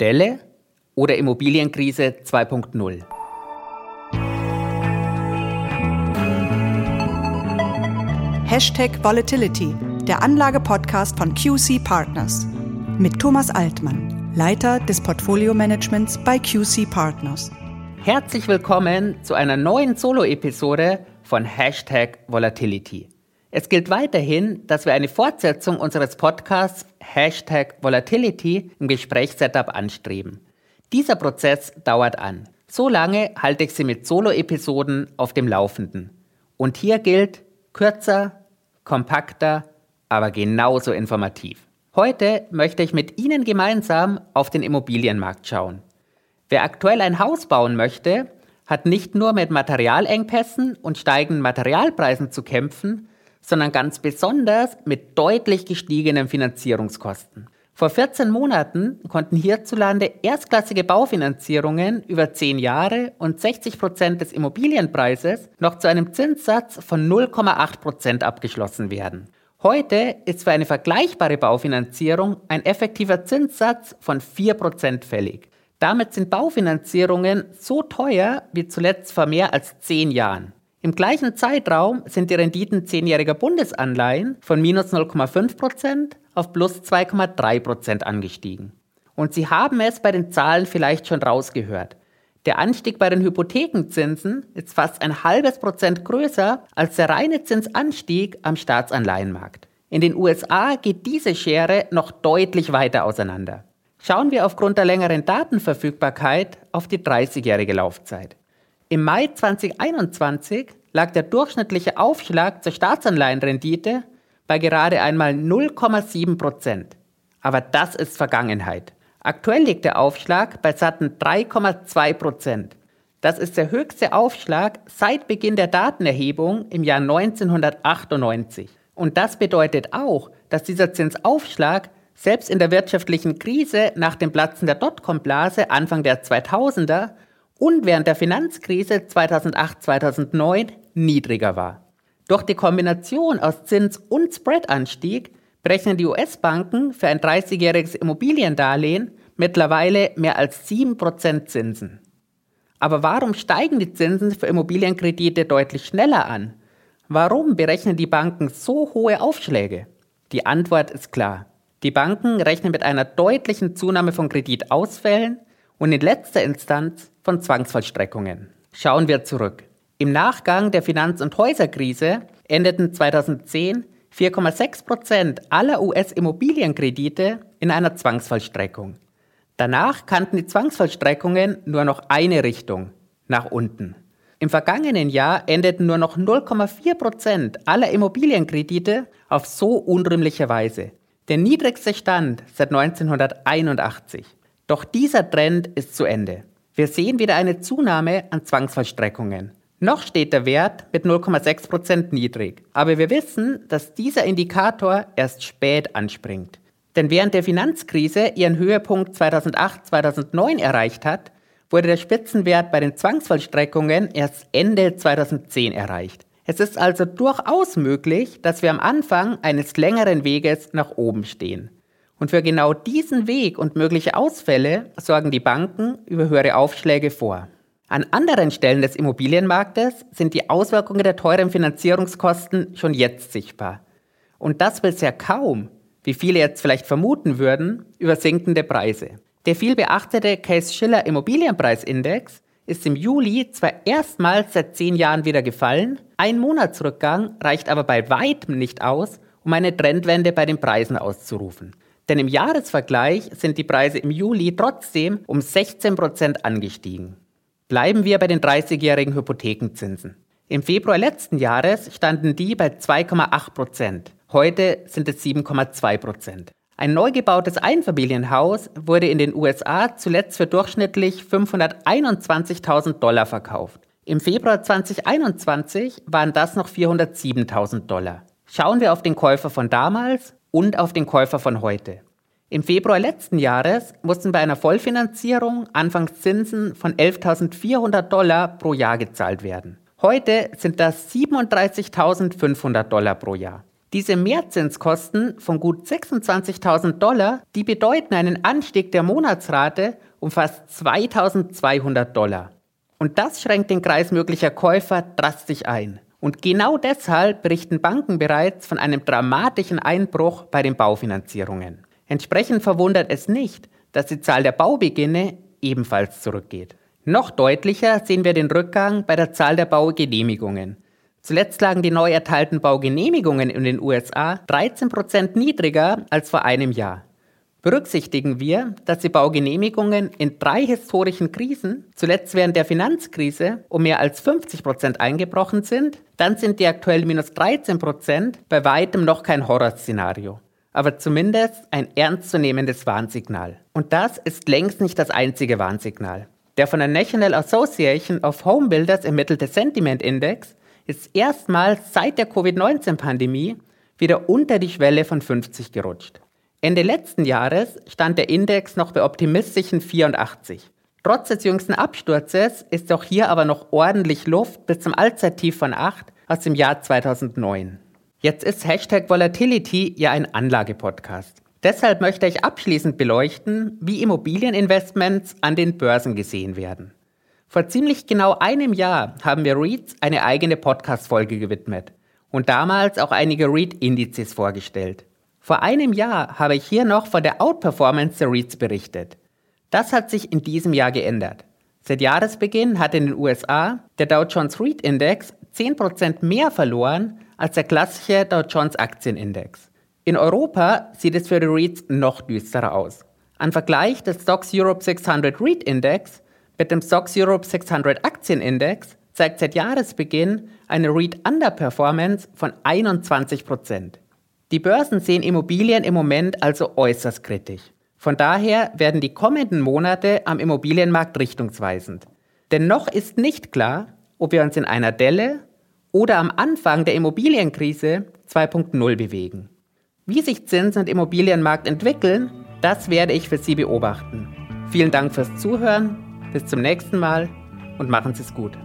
Delle oder Immobilienkrise 2.0? Hashtag Volatility, der Anlage-Podcast von QC Partners. Mit Thomas Altmann, Leiter des Portfolio-Managements bei QC Partners. Herzlich willkommen zu einer neuen Solo-Episode von Hashtag Volatility. Es gilt weiterhin, dass wir eine Fortsetzung unseres Podcasts Hashtag Volatility im Gesprächssetup anstreben. Dieser Prozess dauert an. So lange halte ich Sie mit Solo-Episoden auf dem Laufenden. Und hier gilt kürzer, kompakter, aber genauso informativ. Heute möchte ich mit Ihnen gemeinsam auf den Immobilienmarkt schauen. Wer aktuell ein Haus bauen möchte, hat nicht nur mit Materialengpässen und steigenden Materialpreisen zu kämpfen, sondern ganz besonders mit deutlich gestiegenen Finanzierungskosten. Vor 14 Monaten konnten hierzulande erstklassige Baufinanzierungen über 10 Jahre und 60 Prozent des Immobilienpreises noch zu einem Zinssatz von 0,8 Prozent abgeschlossen werden. Heute ist für eine vergleichbare Baufinanzierung ein effektiver Zinssatz von 4 Prozent fällig. Damit sind Baufinanzierungen so teuer wie zuletzt vor mehr als 10 Jahren. Im gleichen Zeitraum sind die Renditen zehnjähriger Bundesanleihen von minus 0,5% auf plus 2,3% angestiegen. Und Sie haben es bei den Zahlen vielleicht schon rausgehört. Der Anstieg bei den Hypothekenzinsen ist fast ein halbes Prozent größer als der reine Zinsanstieg am Staatsanleihenmarkt. In den USA geht diese Schere noch deutlich weiter auseinander. Schauen wir aufgrund der längeren Datenverfügbarkeit auf die 30-jährige Laufzeit. Im Mai 2021 lag der durchschnittliche Aufschlag zur Staatsanleihenrendite bei gerade einmal 0,7 Prozent. Aber das ist Vergangenheit. Aktuell liegt der Aufschlag bei satten 3,2 Prozent. Das ist der höchste Aufschlag seit Beginn der Datenerhebung im Jahr 1998. Und das bedeutet auch, dass dieser Zinsaufschlag selbst in der wirtschaftlichen Krise nach dem Platzen der Dotcom-Blase Anfang der 2000er und während der Finanzkrise 2008-2009 niedriger war. Durch die Kombination aus Zins- und Spreadanstieg berechnen die US-Banken für ein 30-jähriges Immobiliendarlehen mittlerweile mehr als 7% Zinsen. Aber warum steigen die Zinsen für Immobilienkredite deutlich schneller an? Warum berechnen die Banken so hohe Aufschläge? Die Antwort ist klar. Die Banken rechnen mit einer deutlichen Zunahme von Kreditausfällen und in letzter Instanz von Zwangsvollstreckungen. Schauen wir zurück. Im Nachgang der Finanz- und Häuserkrise endeten 2010 4,6 Prozent aller US-Immobilienkredite in einer Zwangsvollstreckung. Danach kannten die Zwangsvollstreckungen nur noch eine Richtung, nach unten. Im vergangenen Jahr endeten nur noch 0,4 Prozent aller Immobilienkredite auf so unrühmliche Weise. Der niedrigste Stand seit 1981. Doch dieser Trend ist zu Ende. Wir sehen wieder eine Zunahme an Zwangsvollstreckungen. Noch steht der Wert mit 0,6% niedrig, aber wir wissen, dass dieser Indikator erst spät anspringt. Denn während der Finanzkrise ihren Höhepunkt 2008-2009 erreicht hat, wurde der Spitzenwert bei den Zwangsvollstreckungen erst Ende 2010 erreicht. Es ist also durchaus möglich, dass wir am Anfang eines längeren Weges nach oben stehen. Und für genau diesen Weg und mögliche Ausfälle sorgen die Banken über höhere Aufschläge vor. An anderen Stellen des Immobilienmarktes sind die Auswirkungen der teuren Finanzierungskosten schon jetzt sichtbar. Und das bisher kaum, wie viele jetzt vielleicht vermuten würden, über sinkende Preise. Der viel beachtete Case-Schiller Immobilienpreisindex ist im Juli zwar erstmals seit zehn Jahren wieder gefallen, ein Monatsrückgang reicht aber bei weitem nicht aus, um eine Trendwende bei den Preisen auszurufen. Denn im Jahresvergleich sind die Preise im Juli trotzdem um 16 Prozent angestiegen. Bleiben wir bei den 30-jährigen Hypothekenzinsen. Im Februar letzten Jahres standen die bei 2,8 Prozent. Heute sind es 7,2 Prozent. Ein neu gebautes Einfamilienhaus wurde in den USA zuletzt für durchschnittlich 521.000 Dollar verkauft. Im Februar 2021 waren das noch 407.000 Dollar. Schauen wir auf den Käufer von damals und auf den Käufer von heute. Im Februar letzten Jahres mussten bei einer Vollfinanzierung anfangs Zinsen von 11.400 Dollar pro Jahr gezahlt werden. Heute sind das 37.500 Dollar pro Jahr. Diese Mehrzinskosten von gut 26.000 Dollar, die bedeuten einen Anstieg der Monatsrate um fast 2.200 Dollar. Und das schränkt den Kreis möglicher Käufer drastisch ein. Und genau deshalb berichten Banken bereits von einem dramatischen Einbruch bei den Baufinanzierungen. Entsprechend verwundert es nicht, dass die Zahl der Baubeginne ebenfalls zurückgeht. Noch deutlicher sehen wir den Rückgang bei der Zahl der Baugenehmigungen. Zuletzt lagen die neu erteilten Baugenehmigungen in den USA 13 Prozent niedriger als vor einem Jahr. Berücksichtigen wir, dass die Baugenehmigungen in drei historischen Krisen, zuletzt während der Finanzkrise, um mehr als 50 Prozent eingebrochen sind, dann sind die aktuell minus 13 Prozent bei weitem noch kein Horrorszenario, aber zumindest ein ernstzunehmendes Warnsignal. Und das ist längst nicht das einzige Warnsignal. Der von der National Association of Home Builders ermittelte Sentiment Index ist erstmals seit der Covid-19-Pandemie wieder unter die Schwelle von 50 gerutscht. Ende letzten Jahres stand der Index noch bei optimistischen 84. Trotz des jüngsten Absturzes ist auch hier aber noch ordentlich Luft bis zum Allzeittief von 8 aus dem Jahr 2009. Jetzt ist Hashtag Volatility ja ein Anlagepodcast. Deshalb möchte ich abschließend beleuchten, wie Immobilieninvestments an den Börsen gesehen werden. Vor ziemlich genau einem Jahr haben wir REITs eine eigene Podcast-Folge gewidmet und damals auch einige REIT-Indizes vorgestellt. Vor einem Jahr habe ich hier noch von der Outperformance der REITs berichtet. Das hat sich in diesem Jahr geändert. Seit Jahresbeginn hat in den USA der Dow Jones REIT Index 10% mehr verloren als der klassische Dow Jones Aktienindex. In Europa sieht es für die REITs noch düsterer aus. Ein Vergleich des Stocks Europe 600 REIT Index mit dem Stocks Europe 600 Aktienindex zeigt seit Jahresbeginn eine REIT Underperformance von 21 Die Börsen sehen Immobilien im Moment also äußerst kritisch. Von daher werden die kommenden Monate am Immobilienmarkt richtungsweisend. Denn noch ist nicht klar, ob wir uns in einer Delle oder am Anfang der Immobilienkrise 2.0 bewegen. Wie sich Zins- und Immobilienmarkt entwickeln, das werde ich für Sie beobachten. Vielen Dank fürs Zuhören bis zum nächsten Mal und machen Sie es gut.